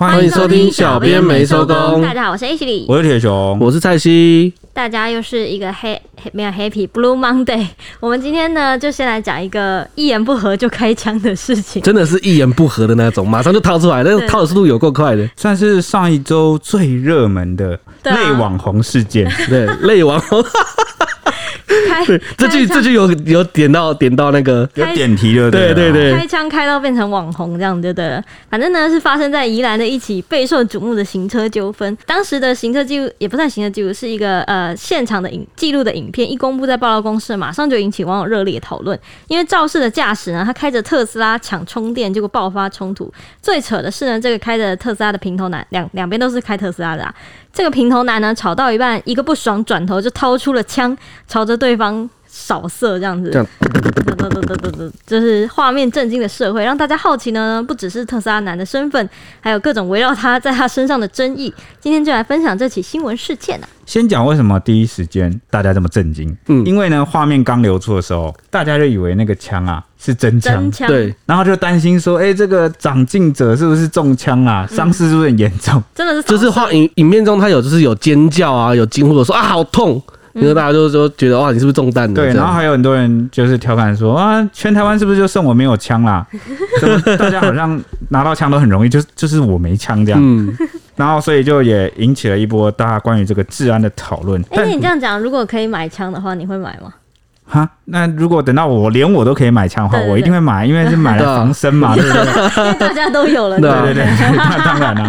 欢迎收听小编没收工。大家好，我是 H 李，我是铁雄，我是蔡西。大家又是一个黑没有 Happy Blue Monday。我们今天呢，就先来讲一个一言不合就开枪的事情，真的是一言不合的那种，马上就掏出来，那个掏的速度有够快的，算是上一周最热门的内网红事件。对，类网红。对，这句这句有有点到点到那个有点题了，对对对，开枪开到变成网红这样就对了。反正呢是发生在宜兰的一起备受瞩目的行车纠纷。当时的行车记录也不算行车记录，是一个呃现场的影记录的影片，一公布在报道公社，马上就引起网友热烈讨论。因为肇事的驾驶呢，他开着特斯拉抢充电，结果爆发冲突。最扯的是呢，这个开着特斯拉的平头男，两两边都是开特斯拉的啊。这个平头男呢，吵到一半，一个不爽，转头就掏出了枪，朝着对方扫射，这样子，这样，就是画面震惊的社会，让大家好奇呢。不只是特斯拉男的身份，还有各种围绕他在他身上的争议。今天就来分享这起新闻事件啊。先讲为什么第一时间大家这么震惊？嗯，因为呢，画面刚流出的时候，大家就以为那个枪啊是真枪，对，然后就担心说，哎、欸，这个长进者是不是中枪啊？伤势是不是很严重？真的是，就是画影影片中他有就是有尖叫啊，有惊呼的说啊好痛，因为大家都说觉得哇你是不是中弹的？对，然后还有很多人就是调侃说啊，全台湾是不是就剩我没有枪啦？大家好像拿到枪都很容易，就就是我没枪这样。嗯。然后，所以就也引起了一波大家关于这个治安的讨论。哎、欸，你这样讲，如果可以买枪的话，你会买吗？哈，那如果等到我连我都可以买枪的话，我一定会买，因为是买了防身嘛，对不对？大家都有了，对对对，那 当然了。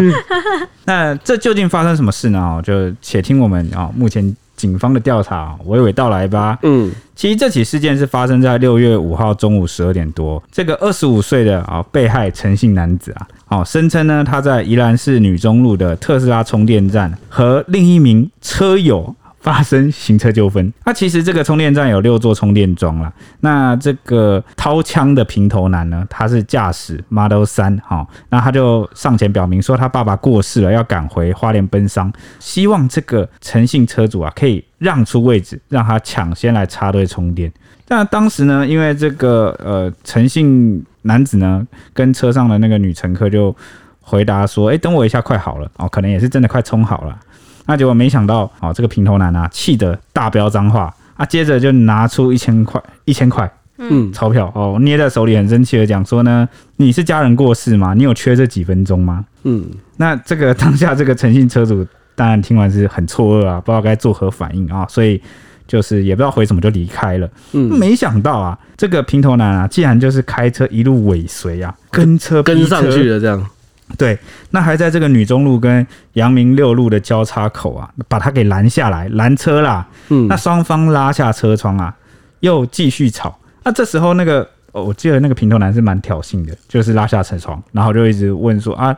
那这究竟发生什么事呢？就且听我们啊，目前。警方的调查娓娓道来吧。嗯，其实这起事件是发生在六月五号中午十二点多。这个二十五岁的啊被害陈姓男子啊，哦声称呢他在宜兰市女中路的特斯拉充电站和另一名车友。发生行车纠纷，那其实这个充电站有六座充电桩了。那这个掏枪的平头男呢，他是驾驶 Model 3，哈，那他就上前表明说他爸爸过世了，要赶回花莲奔丧，希望这个诚信车主啊可以让出位置，让他抢先来插队充电。那当时呢，因为这个呃诚信男子呢跟车上的那个女乘客就回答说，哎，等我一下，快好了哦，可能也是真的快充好了。那结果没想到，哦，这个平头男啊，气得大飙脏话啊，接着就拿出一千块，一千块，嗯，钞票哦，捏在手里很生气的讲说呢，你是家人过世吗？你有缺这几分钟吗？嗯，那这个当下这个诚信车主当然听完是很错愕啊，不知道该作何反应啊，所以就是也不知道回什么就离开了。嗯，没想到啊，这个平头男啊，竟然就是开车一路尾随啊，跟车跟上去了这样。对，那还在这个女中路跟阳明六路的交叉口啊，把他给拦下来，拦车啦。嗯，那双方拉下车窗啊，又继续吵。那这时候那个，哦，我记得那个平头男是蛮挑衅的，就是拉下车窗，然后就一直问说啊，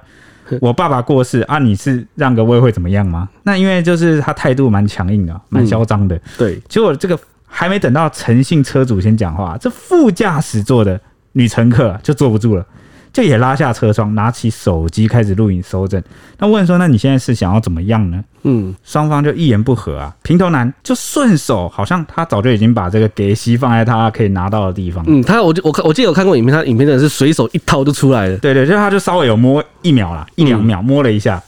我爸爸过世啊，你是让个位会怎么样吗？那因为就是他态度蛮强硬的，蛮嚣张的。嗯，对，结果这个还没等到诚信车主先讲话，这副驾驶座的女乘客就坐不住了。就也拉下车窗，拿起手机开始录影搜证。那问说：“那你现在是想要怎么样呢？”嗯，双方就一言不合啊。平头男就顺手，好像他早就已经把这个给息放在他可以拿到的地方。嗯，他我我看我记得有看过影片，他影片真的是随手一掏就出来了。对对，就他就稍微有摸一秒啦，一两秒摸了一下，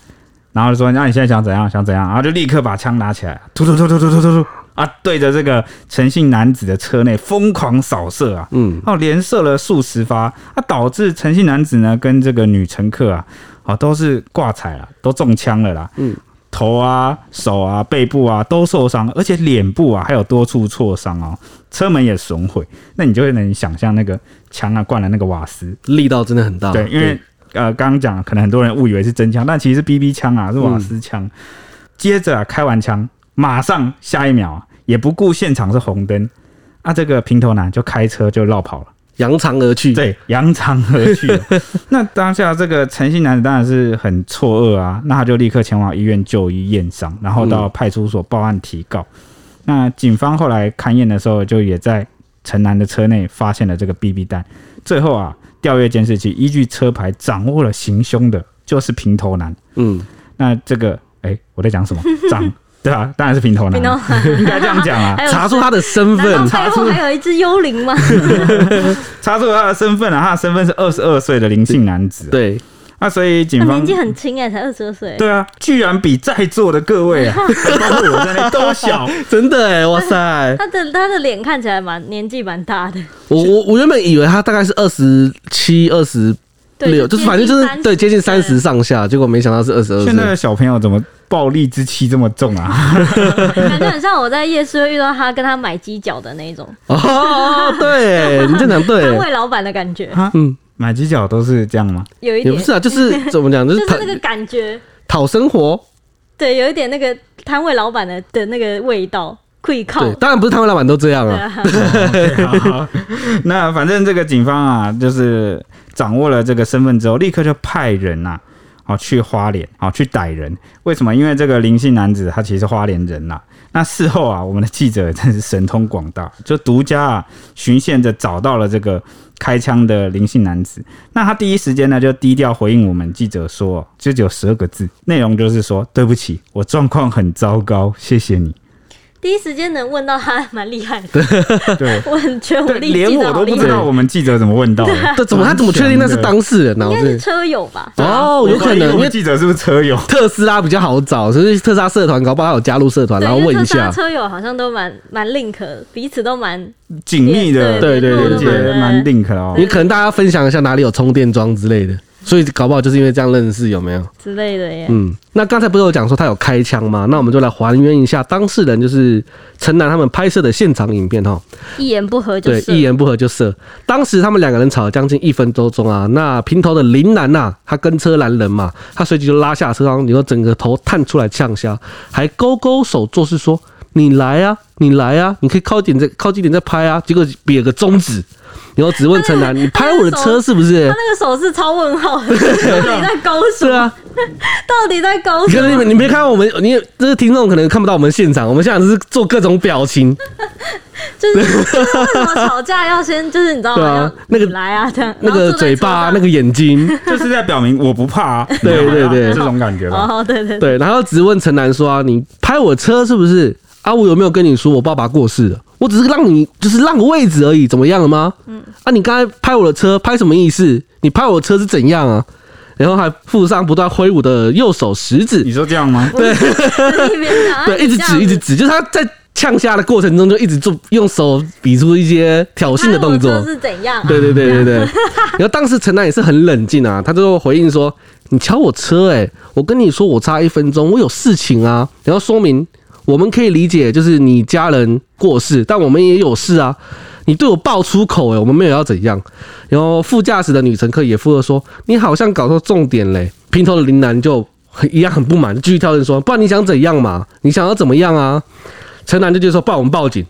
然后就说：“那你现在想怎样？想怎样？”然后就立刻把枪拿起来，突突突突突突突突。啊，对着这个陈姓男子的车内疯狂扫射啊，嗯，哦，连射了数十发，啊，导致陈姓男子呢跟这个女乘客啊，啊，都是挂彩了，都中枪了啦，嗯，头啊、手啊、背部啊都受伤，而且脸部啊还有多处挫伤哦，车门也损毁，那你就会能想象那个枪啊灌了那个瓦斯，力道真的很大，对，因为呃刚刚讲可能很多人误以为是真枪，但其实是 BB 枪啊，是瓦斯枪，嗯、接着啊开完枪。马上下一秒啊，也不顾现场是红灯，啊，这个平头男就开车就绕跑了，扬长而去。对，扬长而去。那当下这个陈姓男子当然是很错愕啊，那他就立刻前往医院就医验伤，然后到派出所报案提告。嗯、那警方后来勘验的时候，就也在陈男的车内发现了这个 BB 弹。最后啊，调阅监视器，依据车牌掌握了行凶的，就是平头男。嗯，那这个，哎、欸，我在讲什么？掌。对啊，当然是平头男，应该这样讲啊。查出他的身份，查出还有一只幽灵吗？查出他的身份啊，他的身份是二十二岁的林姓男子。对，那所以警方年纪很轻哎，才二十二岁。对啊，居然比在座的各位啊，包括我在内都小，真的哎，哇塞！他的他的脸看起来蛮年纪蛮大的。我我我原本以为他大概是二十七、二十六，就是反正就是对接近三十上下，结果没想到是二十二岁。现在的小朋友怎么暴力之气这么重啊？感觉很像我在夜市会遇到他跟他买鸡脚的那种。哦，对，你正常对，摊位老板的感觉。嗯。买鸡脚都是这样吗？有一点也不是啊，就是 怎么讲，就是那个感觉，讨生活。对，有一点那个摊位老板的的那个味道，可以靠。对，当然不是摊位老板都这样啊。那反正这个警方啊，就是掌握了这个身份之后，立刻就派人呐、啊，哦去花莲，哦去逮人。为什么？因为这个林姓男子他其实花莲人呐、那事后啊，我们的记者真是神通广大，就独家啊循线着找到了这个。开枪的林姓男子，那他第一时间呢就低调回应我们记者说，就只有十二个字，内容就是说对不起，我状况很糟糕，谢谢你。第一时间能问到他，蛮厉害的。对，我很觉得我连我都不知道我们记者怎么问到的。这怎么他怎么确定那是当事人呢？应该是车友吧？哦，有可能，因为记者是不是车友？特斯拉比较好找，所以特斯拉社团搞不好有加入社团，然后问一下。车友好像都蛮蛮 link，彼此都蛮紧密的，对对对对，蛮 link 哦。也可能大家分享一下哪里有充电桩之类的。所以搞不好就是因为这样认识，有没有之类的耶？嗯，那刚才不是有讲说他有开枪吗？那我们就来还原一下当事人就是陈楠他们拍摄的现场影片哈。一言不合就一言不合就射。当时他们两个人吵了将近一分多钟啊。那平头的林楠呐，他跟车拦人嘛，他随即就拉下车窗，然后整个头探出来呛下，还勾勾手做事说：“你来啊，你来啊，你可以靠近点再靠近点再拍啊。”结果比了个中指。然后只问陈楠：“你拍我的车是不是？”他那个手势超问号，到底在勾什么？对啊，到底在勾什么？你们你没看到我们，你这个听众可能看不到我们现场，我们现场是做各种表情，就是为什么吵架要先就是你知道吗？那个来啊，这样那个嘴巴，那个眼睛，就是在表明我不怕啊。对对对，这种感觉吧。哦，对对对，然后只问陈楠说：“啊，你拍我车是不是？啊，我有没有跟你说我爸爸过世了？”我只是让你就是让个位置而已，怎么样了吗？嗯，啊，你刚才拍我的车，拍什么意思？你拍我的车是怎样啊？然后还附上不断挥舞的右手食指。你说这样吗？对，对，一直指，一直指，就是他在呛下的过程中就一直做，用手比出一些挑衅的动作。是怎样？对对对对对。然后当时陈楠也是很冷静啊，他就回应说：“你敲我车，欸，哎，我跟你说，我差一分钟，我有事情啊。”然后说明。我们可以理解，就是你家人过世，但我们也有事啊。你对我爆粗口，哎，我们没有要怎样。然后副驾驶的女乘客也附和说：“你好像搞错重点嘞。”平头的林楠就很一样很不满，继续挑人说：“不然你想怎样嘛？你想要怎么样啊？”陈楠就就说：“不然我们报警。”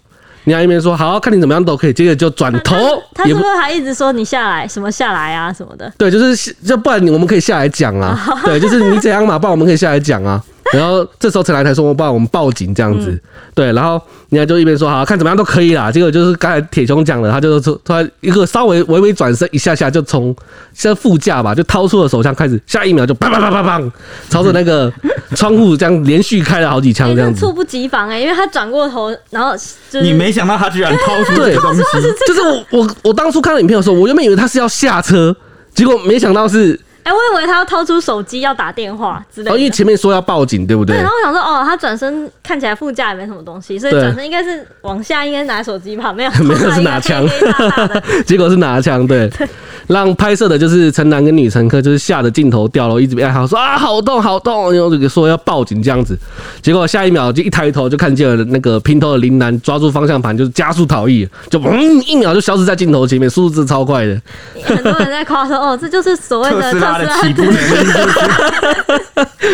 你还一边说：“好，看你怎么样都可以。”接着就转头，他是不是还一直说：“你下来，什么下来啊，什么的？”对，就是就不然我们可以下来讲啊。对，就是你怎样嘛，不然我们可以下来讲啊。然后这时候陈来才说：“我帮我们报警这样子。嗯”对，然后人家就一边说：“好，看怎么样都可以啦。”结果就是刚才铁雄讲的，他就是突然一个稍微微微转身，一下下就从像副驾吧，就掏出了手枪，开始下一秒就砰砰砰砰砰，朝着那个窗户这样连续开了好几枪，这样子猝不及防哎、欸，因为他转过头，然后、就是、你没想到他居然掏出这个东西，就是我我我当初看到影片的时候，我原本以为他是要下车，结果没想到是。哎、欸，我以为他要掏出手机要打电话之类的。哦，因为前面说要报警，对不对？对，然后我想说，哦，他转身看起来副驾也没什么东西，所以转身应该是往下，应该拿手机吧？没有，没有 是拿枪，结果是拿枪，对。对让拍摄的就是陈楠跟女乘客，就是吓得镜头掉了，一直被喊说啊，好痛好痛，然后这个说要报警这样子，结果下一秒就一抬头就看见了那个平头的林楠抓住方向盘就是加速逃逸，就嗯一秒就消失在镜头前面，速度是超快的。很多人在夸说哦，这就是所谓的特斯拉的起步能力，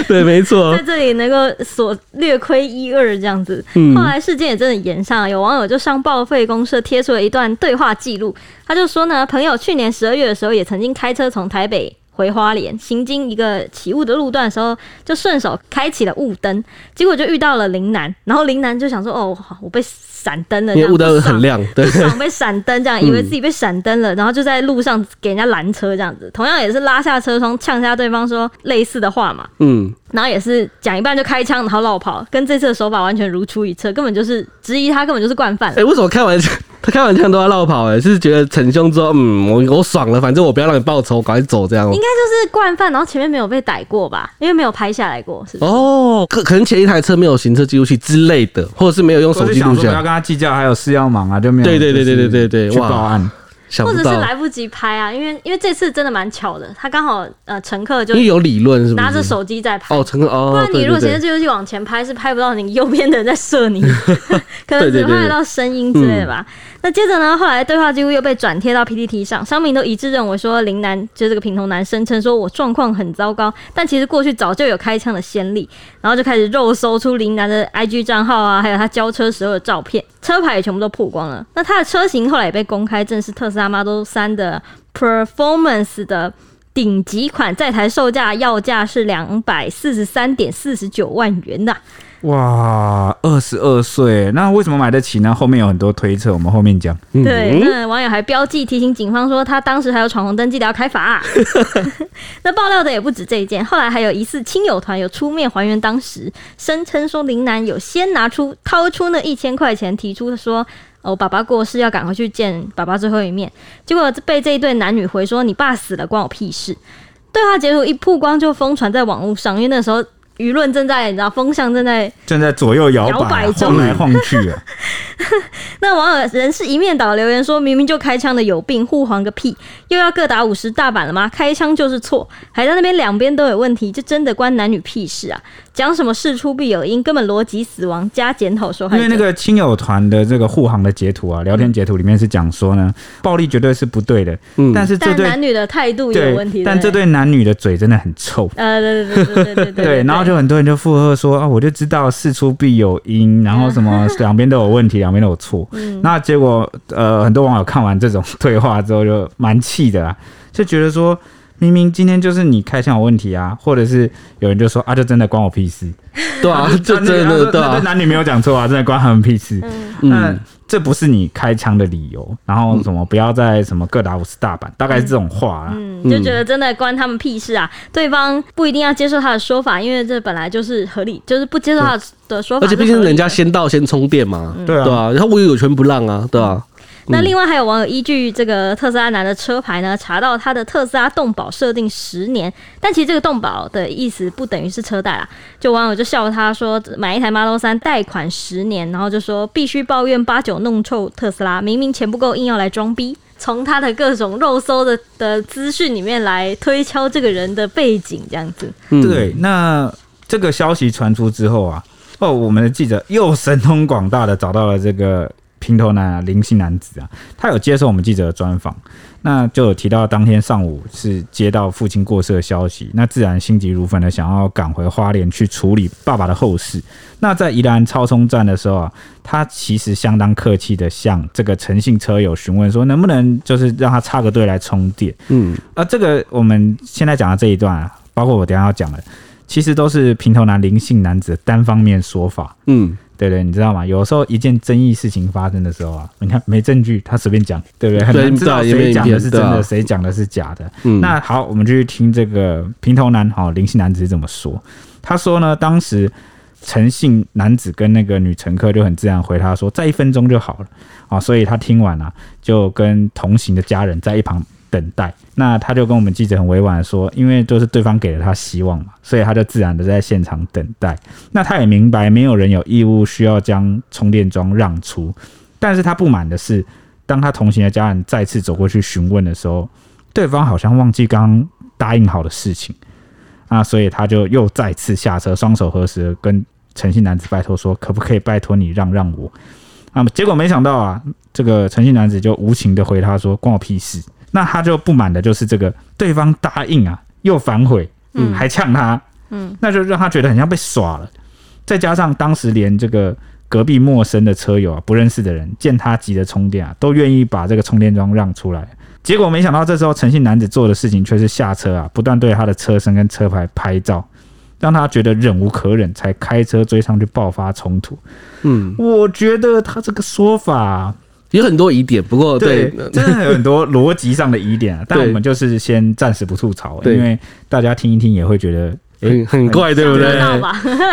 对，没错，在这里能够所略亏一二这样子。后来事件也真的延上，有网友就上报废公社贴出了一段对话记录。他就说呢，朋友去年十二月的时候，也曾经开车从台北回花莲，行经一个起雾的路段的时候，就顺手开启了雾灯，结果就遇到了林南，然后林南就想说，哦，我被闪灯了，因为雾灯很亮，对，被闪灯这样，以为自己被闪灯了，然后就在路上给人家拦车这样子，同样也是拉下车窗呛下对方说类似的话嘛，嗯，然后也是讲一半就开枪，然后落跑，跟这次的手法完全如出一辙，根本就是质疑他根本就是惯犯。哎，为什么开玩笑？他开完枪都要绕跑，哎，是觉得逞凶之后，嗯，我我爽了，反正我不要让你报仇，赶快走这样。应该就是惯犯，然后前面没有被逮过吧？因为没有拍下来过，是不是？哦，可可能前一台车没有行车记录器之类的，或者是没有用手机录像。不要跟他计较，还有事要忙啊，就没有。对对对对对对对，去报案。或者是来不及拍啊，因为因为这次真的蛮巧的，他刚好呃乘客就因为有理论是拿着手机在拍。哦，乘客哦，不然你如果行车记录器往前拍是拍不到你右边的人在射你，可能只拍得到声音之类的吧。那接着呢，后来对话记录又被转贴到 PPT 上，商民都一致认为说林南就是这个平头男声称说我状况很糟糕，但其实过去早就有开枪的先例，然后就开始肉搜出林南的 IG 账号啊，还有他交车时候的照片，车牌也全部都曝光了。那他的车型后来也被公开，正是特斯拉 Model 3的 Performance 的顶级款，在台售价要价是两百四十三点四十九万元的。哇，二十二岁，那为什么买得起呢？后面有很多推测，我们后面讲。对，那网友还标记提醒警方说，他当时还有闯红灯，记得要开罚啊。那爆料的也不止这一件，后来还有疑似亲友团有出面还原当时，声称说林楠有先拿出掏出那一千块钱，提出说我，爸爸过世要赶回去见爸爸最后一面，结果被这一对男女回说，你爸死了关我屁事。对话截图一曝光就疯传在网络上，因为那时候。舆论正在，你知道，风向正在正在左右摇摆，晃来晃去啊。那网友人是一面倒留言说：“明明就开枪的有病，护航个屁！又要各打五十大板了吗？开枪就是错，还在那边两边都有问题，这真的关男女屁事啊！”讲什么事出必有因，根本逻辑死亡加检讨说。因为那个亲友团的这个护航的截图啊，聊天截图里面是讲说呢，暴力绝对是不对的，嗯，但是这对男女的态度有问题。但这对男女的嘴真的很臭。呃，对对对对对对 对。对，然后就很多人就附和说啊，我就知道事出必有因，然后什么 两边都有问题，两边都有错。嗯。那结果呃，很多网友看完这种对话之后就蛮气的啦，就觉得说。明明今天就是你开枪有问题啊，或者是有人就说啊，就真的关我屁事，对啊，就真的对啊，男女没有讲错啊，真的关他们屁事。嗯，那这不是你开枪的理由，然后什么不要再什么各打五十大板，大概是这种话啊。嗯，就觉得真的关他们屁事啊，对方不一定要接受他的说法，因为这本来就是合理，就是不接受他的说法。而且毕竟人家先到先充电嘛，对啊，对啊，然后我也有权不让啊，对啊。那另外还有网友依据这个特斯拉男的车牌呢，查到他的特斯拉动保设定十年，但其实这个动保的意思不等于是车贷啦。就网友就笑他说，买一台 Model 三贷款十年，然后就说必须抱怨八九弄臭特斯拉，明明钱不够硬要来装逼，从他的各种肉搜的的资讯里面来推敲这个人的背景，这样子。对，那这个消息传出之后啊，哦，我们的记者又神通广大的找到了这个。平头男啊，林姓男子啊，他有接受我们记者的专访，那就有提到当天上午是接到父亲过世的消息，那自然心急如焚的想要赶回花莲去处理爸爸的后事。那在宜兰超充站的时候啊，他其实相当客气的向这个诚信车友询问说，能不能就是让他插个队来充电？嗯，而这个我们现在讲的这一段啊，包括我等下要讲的，其实都是平头男灵性男子的单方面说法。嗯。对对，你知道吗？有时候一件争议事情发生的时候啊，你看没证据，他随便讲，对不对？很难知道谁讲的是真的，谁讲的是假的。嗯，那好，我们就去听这个平头男哈林姓男子是怎么说。他说呢，当时陈姓男子跟那个女乘客就很自然回他说，再一分钟就好了啊。所以他听完了，就跟同行的家人在一旁。等待，那他就跟我们记者很委婉的说，因为都是对方给了他希望嘛，所以他就自然的在现场等待。那他也明白，没有人有义务需要将充电桩让出，但是他不满的是，当他同行的家人再次走过去询问的时候，对方好像忘记刚答应好的事情啊，所以他就又再次下车，双手合十跟陈姓男子拜托说，可不可以拜托你让让我？那么结果没想到啊，这个陈姓男子就无情的回他说，关我屁事。那他就不满的就是这个对方答应啊，又反悔，嗯，还呛他，嗯，那就让他觉得很像被耍了。再加上当时连这个隔壁陌生的车友啊，不认识的人见他急着充电啊，都愿意把这个充电桩让出来。结果没想到这时候诚信男子做的事情却是下车啊，不断对他的车身跟车牌拍照，让他觉得忍无可忍，才开车追上去爆发冲突。嗯，我觉得他这个说法。有很多疑点，不过对，对 真的有很多逻辑上的疑点啊。但我们就是先暂时不吐槽，因为大家听一听也会觉得，欸、很怪，对不对？对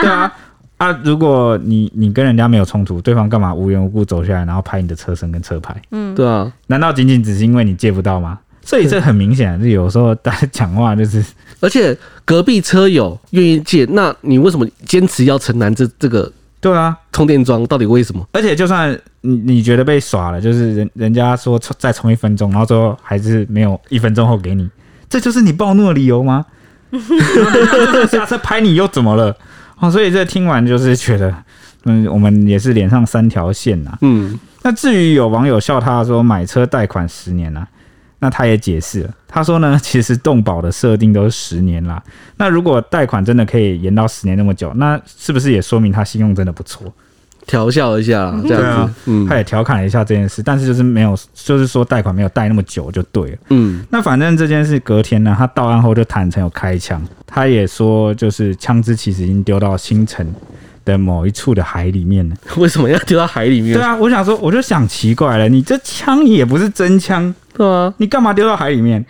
啊，啊，如果你你跟人家没有冲突，对方干嘛无缘无故走下来，然后拍你的车身跟车牌？嗯，对啊，难道仅仅只是因为你借不到吗？所以这很明显，就有时候大家讲话就是，而且隔壁车友愿意借，那你为什么坚持要承担这这个？对啊，充电桩到底为什么？而且就算你你觉得被耍了，就是人人家说再充一分钟，然后最后还是没有一分钟后给你，这就是你暴怒的理由吗？下车拍你又怎么了？哦，所以这听完就是觉得，嗯，我们也是连上三条线呐。嗯，那至于有网友笑他说买车贷款十年呐，那他也解释了，他说呢，其实动保的设定都是十年啦。那如果贷款真的可以延到十年那么久，那是不是也说明他信用真的不错？调笑一下，这样子，啊、嗯，他也调侃了一下这件事，但是就是没有，就是说贷款没有贷那么久就对了，嗯，那反正这件事隔天呢，他到案后就坦诚有开枪，他也说就是枪支其实已经丢到新城的某一处的海里面了。为什么要丢到海里面？对啊，我想说，我就想奇怪了，你这枪也不是真枪，对啊，你干嘛丢到海里面？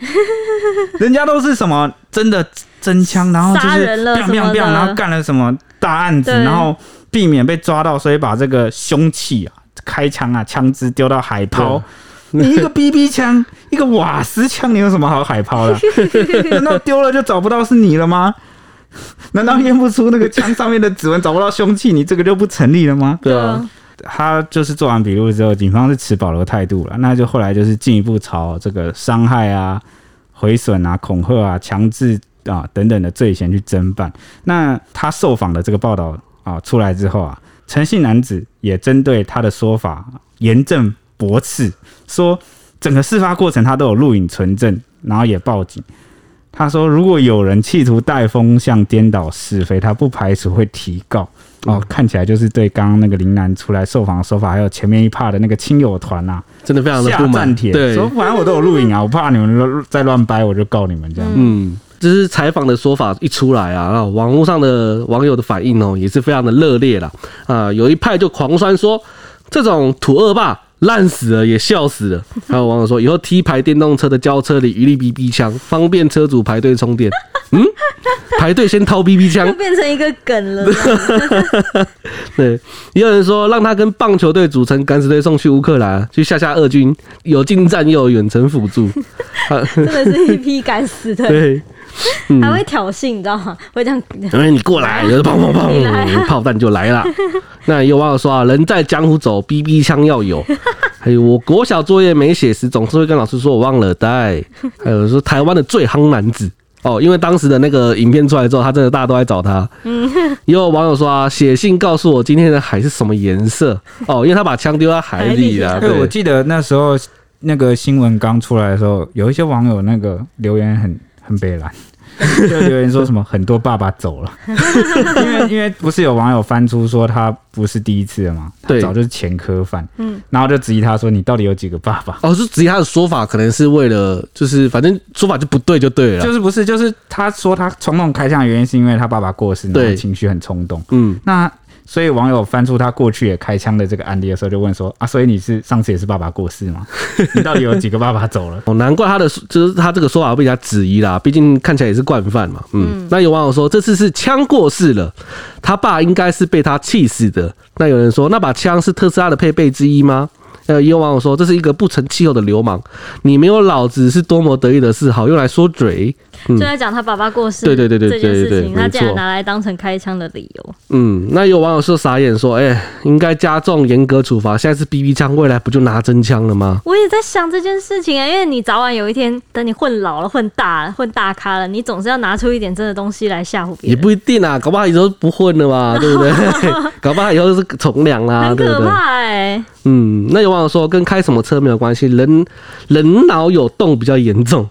人家都是什么真的真枪，然后就是砰砰砰，然后干了什么大案子，然后。避免被抓到，所以把这个凶器啊、开枪啊、枪支丢到海抛。你一个 BB 枪，一个瓦斯枪，你有什么好海抛的？难道丢了就找不到是你了吗？难道验不出那个枪上面的指纹，找不到凶器，你这个就不成立了吗？对啊，他就是做完笔录之后，警方是持保留态度了。那就后来就是进一步朝这个伤害啊、毁损啊、恐吓啊、强制啊等等的罪嫌去侦办。那他受访的这个报道。啊，出来之后啊，陈姓男子也针对他的说法严正驳斥，说整个事发过程他都有录影存证，然后也报警。他说，如果有人企图带风向、颠倒是非，他不排除会提告。哦，看起来就是对刚刚那个林楠出来受访的说法，还有前面一帕的那个亲友团呐，真的非常的不满。对，说反正我都有录影啊，我怕你们再乱掰，我就告你们这样。嗯。就是采访的说法一出来啊，啊，网络上的网友的反应哦，也是非常的热烈了。啊，有一派就狂酸说，这种土恶霸烂死了也笑死了。还有网友说，以后 T 牌电动车的轿车里一律 BB 枪，方便车主排队充电。嗯，排队先掏 BB 枪，变成一个梗了。对，也有人说让他跟棒球队组成敢死队送去乌克兰去吓吓俄军，有近战又有远程辅助。真的是一批敢死队。对。还会挑衅，你知道吗？会这样，因为你过来，有 砰砰砰，炮弹就来了。那有网友说啊，人在江湖走，BB 枪要有。还有我国小作业没写时，总是会跟老师说我忘了带。还有说台湾的最夯男子哦，因为当时的那个影片出来之后，他真的大家都在找他。也有网友说啊，写信告诉我今天的海是什么颜色哦，因为他把枪丢在海里了。对，我记得那时候那个新闻刚出来的时候，有一些网友那个留言很。很悲凉，就留言说什么很多爸爸走了，因为因为不是有网友翻出说他不是第一次了嘛，他早就是前科犯，嗯，然后就质疑他说，你到底有几个爸爸？哦，是质疑他的说法，可能是为了就是反正说法就不对就对了，就是不是就是他说他冲动开枪的原因是因为他爸爸过世，然后情绪很冲动，嗯，那。所以网友翻出他过去也开枪的这个案例的时候，就问说：“啊，所以你是上次也是爸爸过世吗？你到底有几个爸爸走了？”哦，难怪他的就是他这个说法被人家质疑啦，毕竟看起来也是惯犯嘛。嗯，嗯，那有网友说这次是枪过世了，他爸应该是被他气死的。那有人说那把枪是特斯拉的配备之一吗？呃，也有网友说这是一个不成气候的流氓，你没有脑子是多么得意的事，好用来说嘴。就在讲他爸爸过世，对对对对对对对，对，他竟然拿来当成开枪的理由。嗯，那有网友说傻眼说，哎、欸，应该加重严格处罚，现在是 BB 枪，未来不就拿真枪了吗？我也在想这件事情啊，因为你早晚有一天，等你混老了、混大了、混大咖了，你总是要拿出一点真的东西来吓唬别人。也不一定啊，搞不好以后不混了嘛，对不对？搞不好以后是从良啦，对不对？很可怕哎、欸。嗯，那有网友说跟开什么车没有关系，人人脑有洞比较严重。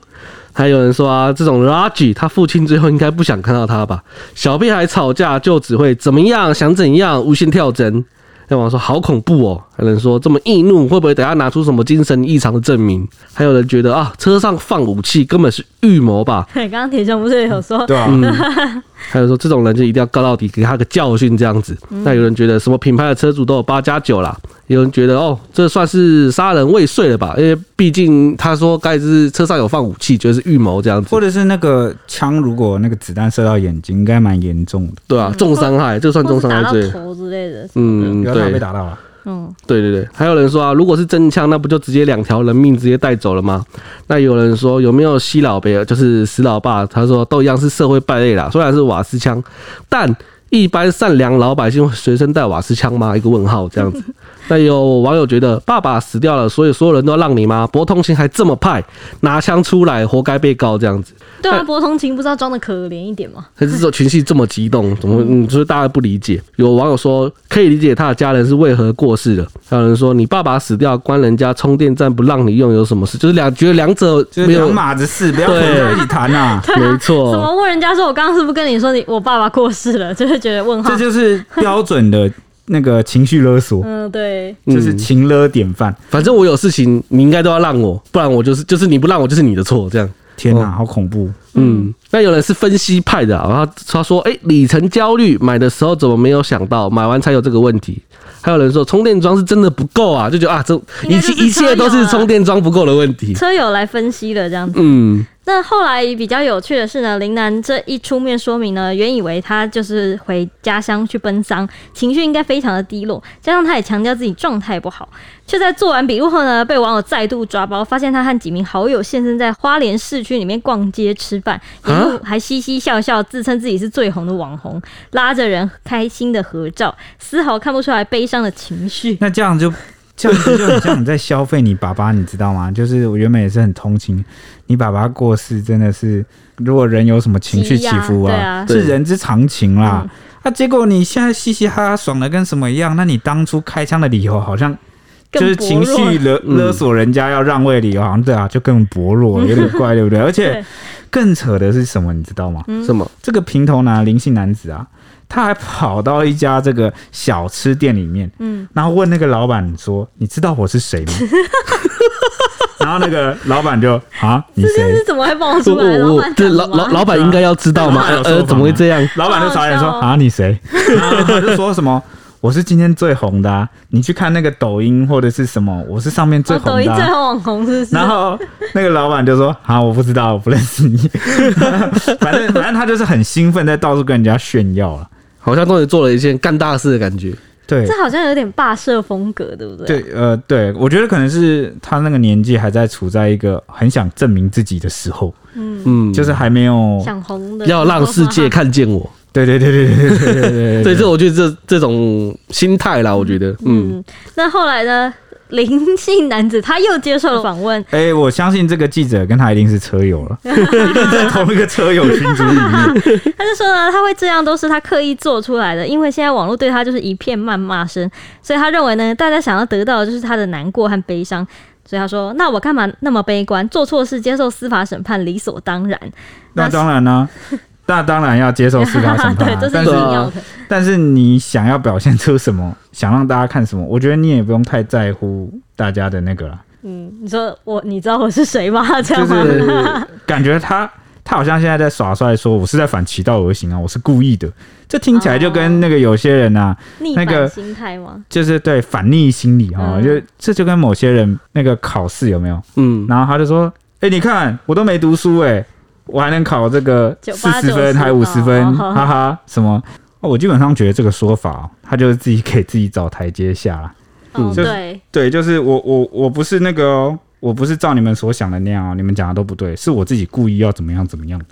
还有人说啊，这种 Raji 他父亲最后应该不想看到他吧？小屁孩吵架就只会怎么样，想怎样，无限跳针。有网友说好恐怖哦，还有人说这么易怒，会不会等下拿出什么精神异常的证明？还有人觉得啊，车上放武器根本是预谋吧？对，刚刚铁兄不是有说？对啊。嗯、还有说这种人就一定要告到底，给他个教训这样子。那有人觉得什么品牌的车主都有八加九啦，有人觉得哦，这算是杀人未遂了吧？因为毕竟他说该是车上有放武器，就是预谋这样子，或者是那个枪如果那个子弹射到眼睛，应该蛮严重的。对啊，重伤害，这算重伤害罪。头之类的，嗯，对，被打到了。嗯，对对对，还有人说啊，如果是真枪，那不就直接两条人命直接带走了吗？那有人说有没有西老伯，就是死老爸？他说都一样是社会败类啦，虽然是瓦斯枪，但一般善良老百姓会随身带瓦斯枪吗？一个问号这样子。那有网友觉得爸爸死掉了，所以所有人都要让你吗？博通勤还这么派，拿枪出来，活该被告这样子。对啊，博通勤不知道装的可怜一点吗？可是说情绪这么激动，怎么嗯，就是大家不理解。有网友说可以理解他的家人是为何过世的，还有人说你爸爸死掉，关人家充电站不让你用有什么事？就是两觉得两者没有两码子事，不要混在一起谈呐。没错。怎么问人家说我刚刚是不是跟你说你我爸爸过世了？就是觉得问号。这就是标准的。那个情绪勒索，嗯，对，就是情勒典范。反正我有事情，你应该都要让我，不然我就是就是你不让我就是你的错，这样。天哪，好恐怖。嗯，那有人是分析派的，然后他说，哎，里程焦虑，买的时候怎么没有想到，买完才有这个问题。还有人说充电桩是真的不够啊，就觉得啊，这一切一切都是充电桩不够的问题。车友来分析了这样子，嗯。那后来比较有趣的是呢，林楠这一出面说明呢，原以为他就是回家乡去奔丧，情绪应该非常的低落，加上他也强调自己状态不好，却在做完笔录后呢，被网友再度抓包，发现他和几名好友现身在花莲市区里面逛街吃饭，一路还嘻嘻笑笑，自称自己是最红的网红，拉着人开心的合照，丝毫看不出来悲伤的情绪。那这样就。这样子就很像你在消费你爸爸，你知道吗？就是我原本也是很同情你爸爸过世，真的是如果人有什么情绪起伏啊，啊是人之常情啦。嗯、啊，结果你现在嘻嘻哈哈爽的跟什么一样？那你当初开枪的理由好像就是情绪勒勒索人家要让位理由，好像对啊，就更薄弱，有点怪，对不对？而且更扯的是什么，你知道吗？什么？这个平头男林姓男子啊。他还跑到一家这个小吃店里面，嗯，然后问那个老板说：“你知道我是谁吗？” 然后那个老板就啊，你谁？是怎么会爆出来？我这老老老板应该要知道吗？呃，怎么会这样？老板就傻眼说：“啊，你谁？”然后他就说什么：“ 我是今天最红的啊，你去看那个抖音或者是什么，我是上面最红的。”抖音最红网红是不是？然后那个老板就说：“ 啊，我不知道，我不认识你。”反正反正他就是很兴奋，在到处跟人家炫耀了。好像终于做了一件干大事的感觉，对，这好像有点霸社风格，对不对？对，呃，对，我觉得可能是他那个年纪还在处在一个很想证明自己的时候，嗯嗯，就是还没有想红的，要让世界看见我。对对对对对对对对对，对，这我觉得这这种心态啦，我觉得，嗯，嗯，那后来呢？林姓男子他又接受了访问。哎、欸，我相信这个记者跟他一定是车友了，一 定在同一个车友群组里面。他就说呢，他会这样都是他刻意做出来的，因为现在网络对他就是一片谩骂声，所以他认为呢，大家想要得到的就是他的难过和悲伤。所以他说，那我干嘛那么悲观？做错事接受司法审判理所当然。那当然呢、啊。那当然要接受司法审判，但是但是你想要表现出什么，想让大家看什么，我觉得你也不用太在乎大家的那个了。嗯，你说我，你知道我是谁吗？这样吗？就是感觉他他好像现在在耍帅，说我是在反其道而行啊，我是故意的。这听起来就跟那个有些人啊，那个心态吗？就是对反逆心理啊，就这就跟某些人那个考试有没有？嗯，然后他就说，哎，你看我都没读书，哎。我还能考这个四十分还五十分，哈哈，什么？我基本上觉得这个说法，他就是自己给自己找台阶下了。嗯，对对，就是我我我不是那个、哦，我不是照你们所想的那样哦，你们讲的都不对，是我自己故意要怎么样怎么样的。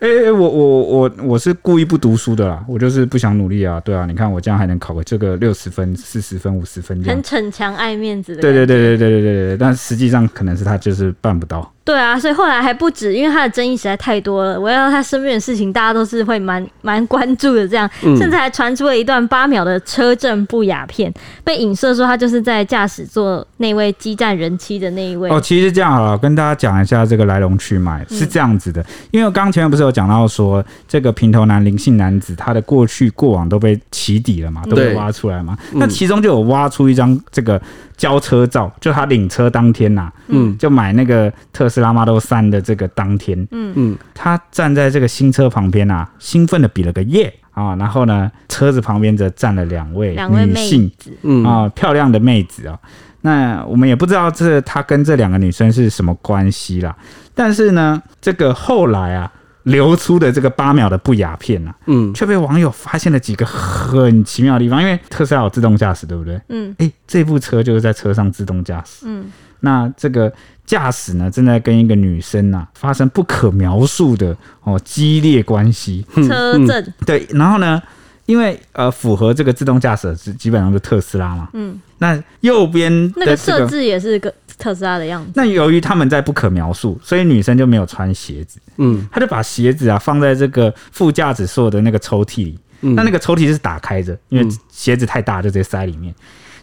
哎我我我我是故意不读书的啦，我就是不想努力啊。对啊，你看我这样还能考个这个六十分、四十分、五十分，很逞强爱面子的。对对对对对对对对，但实际上可能是他就是办不到。对啊，所以后来还不止，因为他的争议实在太多了。围绕他身边的事情，大家都是会蛮蛮关注的。这样，甚至还传出了一段八秒的车震不雅片，被影射说他就是在驾驶座那位激战人妻的那一位。哦，其实这样好了，跟大家讲一下这个来龙去脉是这样子的。因为刚前面不是有讲到说，这个平头男灵性男子他的过去过往都被起底了嘛，都被挖出来嘛。那其中就有挖出一张这个。交车照，就他领车当天呐、啊，嗯，就买那个特斯拉 Model 三的这个当天，嗯嗯，他站在这个新车旁边啊，兴奋的比了个耶，啊，然后呢，车子旁边则站了两位两位女性，嗯啊，漂亮的妹子啊。那我们也不知道这他跟这两个女生是什么关系啦。但是呢，这个后来啊流出的这个八秒的不雅片啊，嗯，却被网友发现了几个很奇妙的地方。因为特斯拉有自动驾驶，对不对？嗯，哎，这部车就是在车上自动驾驶。嗯，那这个驾驶呢，正在跟一个女生啊发生不可描述的哦激烈关系。车震、嗯、对，然后呢？因为呃，符合这个自动驾驶是基本上是特斯拉嘛。嗯。那右边、这个、那个设置也是个特斯拉的样子。那由于他们在不可描述，所以女生就没有穿鞋子。嗯。她就把鞋子啊放在这个副驾驶座的那个抽屉里。嗯。那那个抽屉是打开着，因为鞋子太大，就直接塞里面。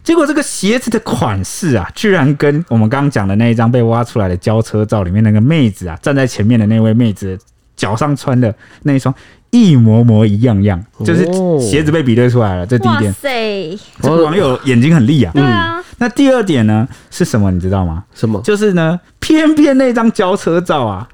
结果这个鞋子的款式啊，居然跟我们刚刚讲的那一张被挖出来的交车照里面那个妹子啊，站在前面的那位妹子脚上穿的那一双。一模模一样样，就是鞋子被比对出来了。这第一点，这个网友眼睛很利啊。嗯，那第二点呢是什么？你知道吗？什么？就是呢，偏偏那张交车照啊，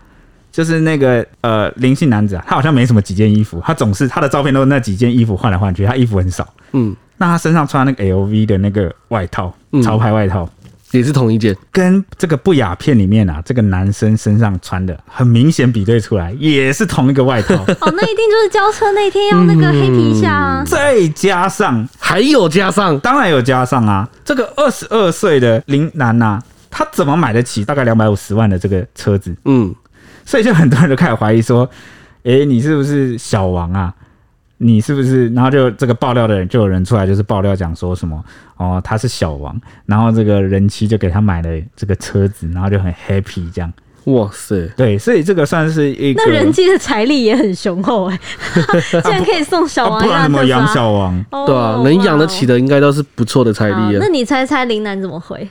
就是那个呃林姓男子啊，他好像没什么几件衣服，他总是他的照片都是那几件衣服换来换去，他衣服很少。嗯，那他身上穿那个 LV 的那个外套，潮牌外套。也是同一件，跟这个不雅片里面啊，这个男生身上穿的很明显比对出来，也是同一个外套。哦，那一定就是交车那天要那个黑皮下啊。嗯、再加上还有加上，当然有加上啊。这个二十二岁的林楠呐、啊，他怎么买得起大概两百五十万的这个车子？嗯，所以就很多人都开始怀疑说，哎、欸，你是不是小王啊？你是不是？然后就这个爆料的人，就有人出来就是爆料讲说什么哦，他是小王，然后这个人妻就给他买了这个车子，然后就很 happy 这样。哇塞，对，所以这个算是一个那人妻的财力也很雄厚哎，竟然可以送小王、啊，不然怎么养小王？哦、对啊，能养得起的应该都是不错的财力啊。那你猜猜林楠怎么回？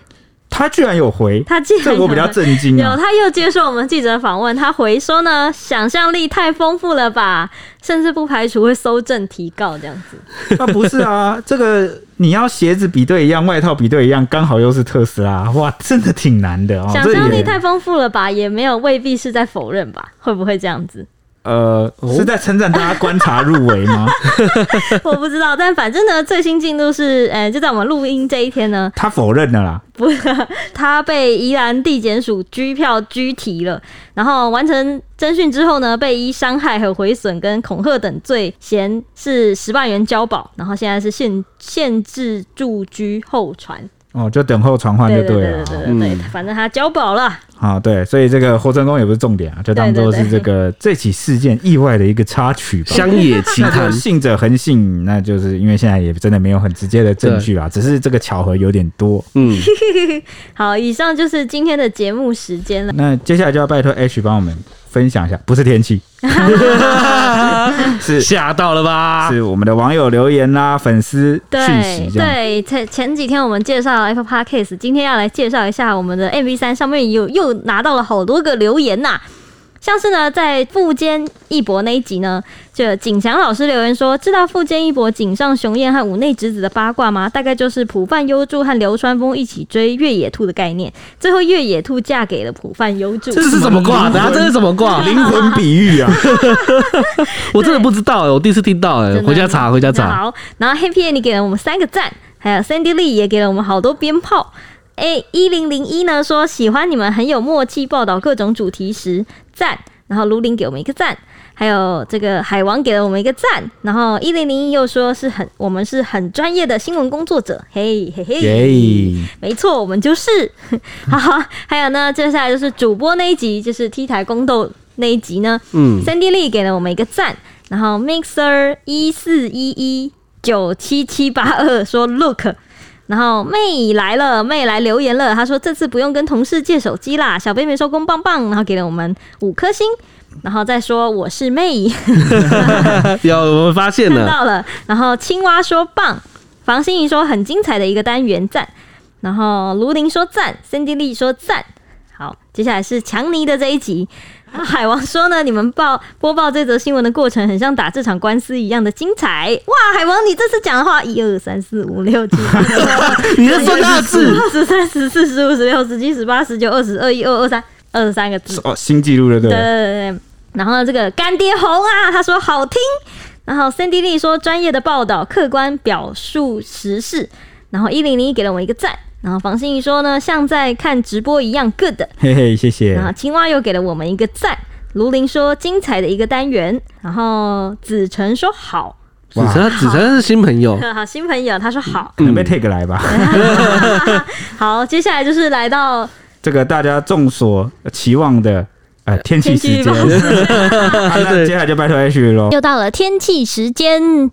他居然有回，他竟然这我比较震惊、啊。有，他又接受我们记者访问，他回说呢，想象力太丰富了吧，甚至不排除会搜证提告这样子。啊，不是啊，这个你要鞋子比对一样，外套比对一样，刚好又是特斯拉，哇，真的挺难的哦。想象力太丰富了吧，也没有未必是在否认吧？会不会这样子？呃，是在称赞大家观察入围吗？我不知道，但反正呢，最新进度是，呃，就在我们录音这一天呢，他否认了啦，不是，他被宜兰地检署拘票拘提了，然后完成侦讯之后呢，被依伤害和毁损跟恐吓等罪嫌是十万元交保，然后现在是限限制住居候传。哦，就等候传唤就对了。对对对对对，对、嗯、反正他交保了。啊，对，所以这个活成功也不是重点啊，就当做是这个这起事件意外的一个插曲吧。乡野奇谈，信者恒信，那就是因为现在也真的没有很直接的证据啊，只是这个巧合有点多。嗯，好，以上就是今天的节目时间了。那接下来就要拜托 H 帮我们。分享一下，不是天气，是吓到了吧？是我们的网友留言啦，粉丝讯息。对，前前几天我们介绍 Apple Podcast，今天要来介绍一下我们的 MV 三上面有又拿到了好多个留言呐、啊。像是呢，在富坚义博那一集呢，就景祥老师留言说：“知道富坚义博井上雄彦和五内直子的八卦吗？大概就是浦饭优助和流川枫一起追越野兔的概念。最后越野兔嫁给了浦饭优助。”这是什么卦？这是什么卦？灵魂比喻啊！我真的不知道哎，我第一次听到哎，回家查，回家查。好，然后 Happy 你给了我们三个赞，还有 Sandy Lee 也给了我们好多鞭炮。哎，一零零一呢说喜欢你们很有默契报道各种主题时。赞，然后卢林给我们一个赞，还有这个海王给了我们一个赞，然后一零零一又说是很我们是很专业的新闻工作者，嘿嘿嘿，耶没错，我们就是。好，还有呢，接下来就是主播那一集，就是 T 台宫斗那一集呢，嗯，Sandy Lee 给了我们一个赞，然后 Mixer 一四一一九七七八二说 Look。然后妹来了，妹来留言了。她说这次不用跟同事借手机啦，小贝妹收工棒棒。然后给了我们五颗星。然后再说我是妹，有我们发现了，看到了。然后青蛙说棒，房心怡说很精彩的一个单元赞。然后卢林说赞，Cindy 说赞。好，接下来是强尼的这一集。海王说呢，你们报播报这则新闻的过程，很像打这场官司一样的精彩。哇，海王，你这次讲的话，一二三四五六七，你在说大字，十三十四十五十六十七十八十九二十二一二二三二十三个字哦，新纪录了，对对对对。然后呢，这个干爹红啊，他说好听。然后 Cindy Lee 说专业的报道，客观表述时事。然后一零零一给了我一个赞。然后房心怡说呢，像在看直播一样 good。嘿嘿，谢谢。然后青蛙又给了我们一个赞。卢林说精彩的一个单元。然后子晨说好。子晨，子晨是新朋友。好，新朋友，他说好。可能被 take 来吧。好，接下来就是来到这个大家众所期望的。哎，天气时间，接下来就拜托 H 喽。又到了天气时间。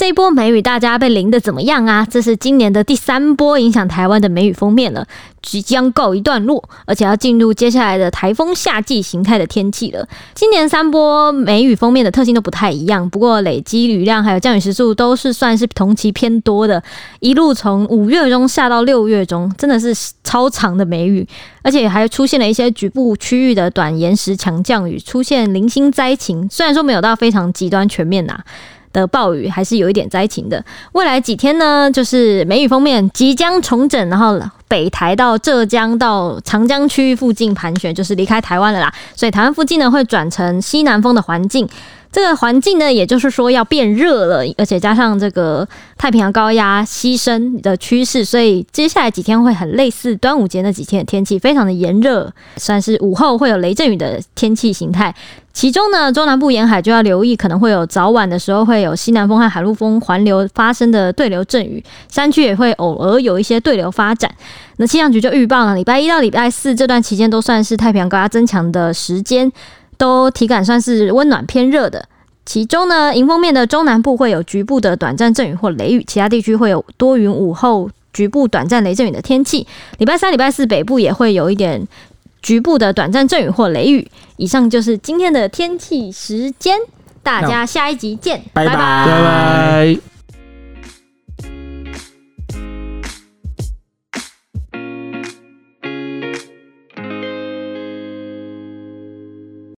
这一波梅雨，大家被淋得怎么样啊？这是今年的第三波影响台湾的梅雨封面了，即将告一段落，而且要进入接下来的台风夏季形态的天气了。今年三波梅雨封面的特性都不太一样，不过累积雨量还有降雨时数都是算是同期偏多的，一路从五月中下到六月中，真的是超长的梅雨，而且还出现了一些局部区域的短延时强降雨，出现零星灾情，虽然说没有到非常极端全面呐、的暴雨还是有一点灾情的。未来几天呢，就是梅雨封面即将重整，然后北台到浙江到长江区域附近盘旋，就是离开台湾了啦。所以台湾附近呢会转成西南风的环境。这个环境呢，也就是说要变热了，而且加上这个太平洋高压西伸的趋势，所以接下来几天会很类似端午节那几天的天气，非常的炎热，算是午后会有雷阵雨的天气形态。其中呢，中南部沿海就要留意，可能会有早晚的时候会有西南风和海陆风环流发生的对流阵雨，山区也会偶尔有一些对流发展。那气象局就预报了，礼拜一到礼拜四这段期间都算是太平洋高压增强的时间。都体感算是温暖偏热的，其中呢，迎风面的中南部会有局部的短暂阵雨或雷雨，其他地区会有多云午后局部短暂雷阵雨的天气。礼拜三、礼拜四北部也会有一点局部的短暂阵雨或雷雨。以上就是今天的天气时间，大家下一集见，拜拜。拜拜。